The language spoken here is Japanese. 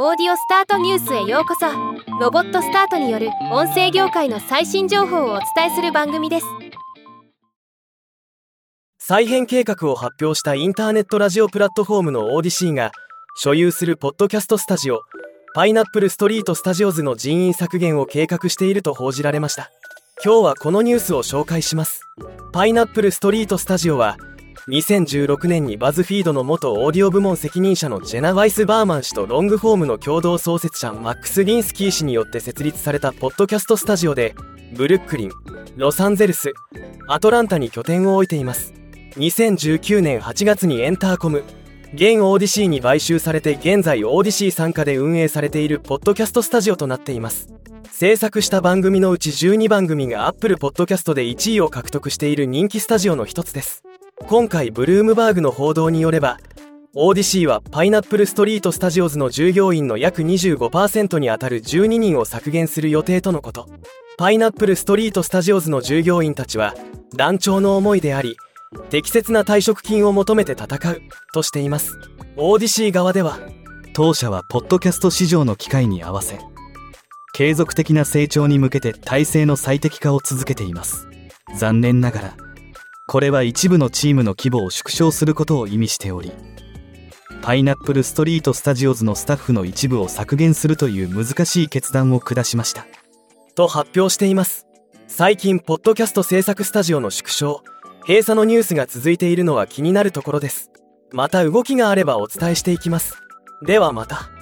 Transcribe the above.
オーディオスタートニュースへようこそ。ロボットスタートによる音声業界の最新情報をお伝えする番組です。再編計画を発表したインターネットラジオプラットフォームの Audacy が所有するポッドキャストスタジオ Pineapple Street Studios の人員削減を計画していると報じられました。今日はこのニュースを紹介します。 Pineapple Street Studio は2016年に BuzzFeed の元オーディオ部門責任者のジェナ・ワイス・バーマン氏と Longform の共同創設者マックス・リンスキー氏によって設立されたポッドキャストスタジオでブルックリンロサンゼルスアトランタに拠点を置いています。2019年8月に Entercom 現 Audacy に買収されて現在 Audacy 傘下で運営されているポッドキャストスタジオとなっています。制作した番組のうち12番組が Apple Podcast で1位を獲得している人気スタジオの一つです。今回ブルームバーグの報道によれば Audacy は Pineapple Street Studios の従業員の約25%にあたる12人を削減する予定とのこと。パイナップルストリートスタジオズの従業員たちは団長の思いであり適切な退職金を求めて戦うとしています。オーディシー側では当社はポッドキャスト市場の機会に合わせ継続的な成長に向けて体制の最適化を続けています。残念ながらこれは一部のチームの規模を縮小することを意味しておりパイナップルストリートスタジオズのスタッフの一部を削減するという難しい決断を下しました。と発表しています。最近ポッドキャスト制作スタジオの縮小閉鎖のニュースが続いているのは気になるところです。また動きがあればお伝えしていきます。ではまた。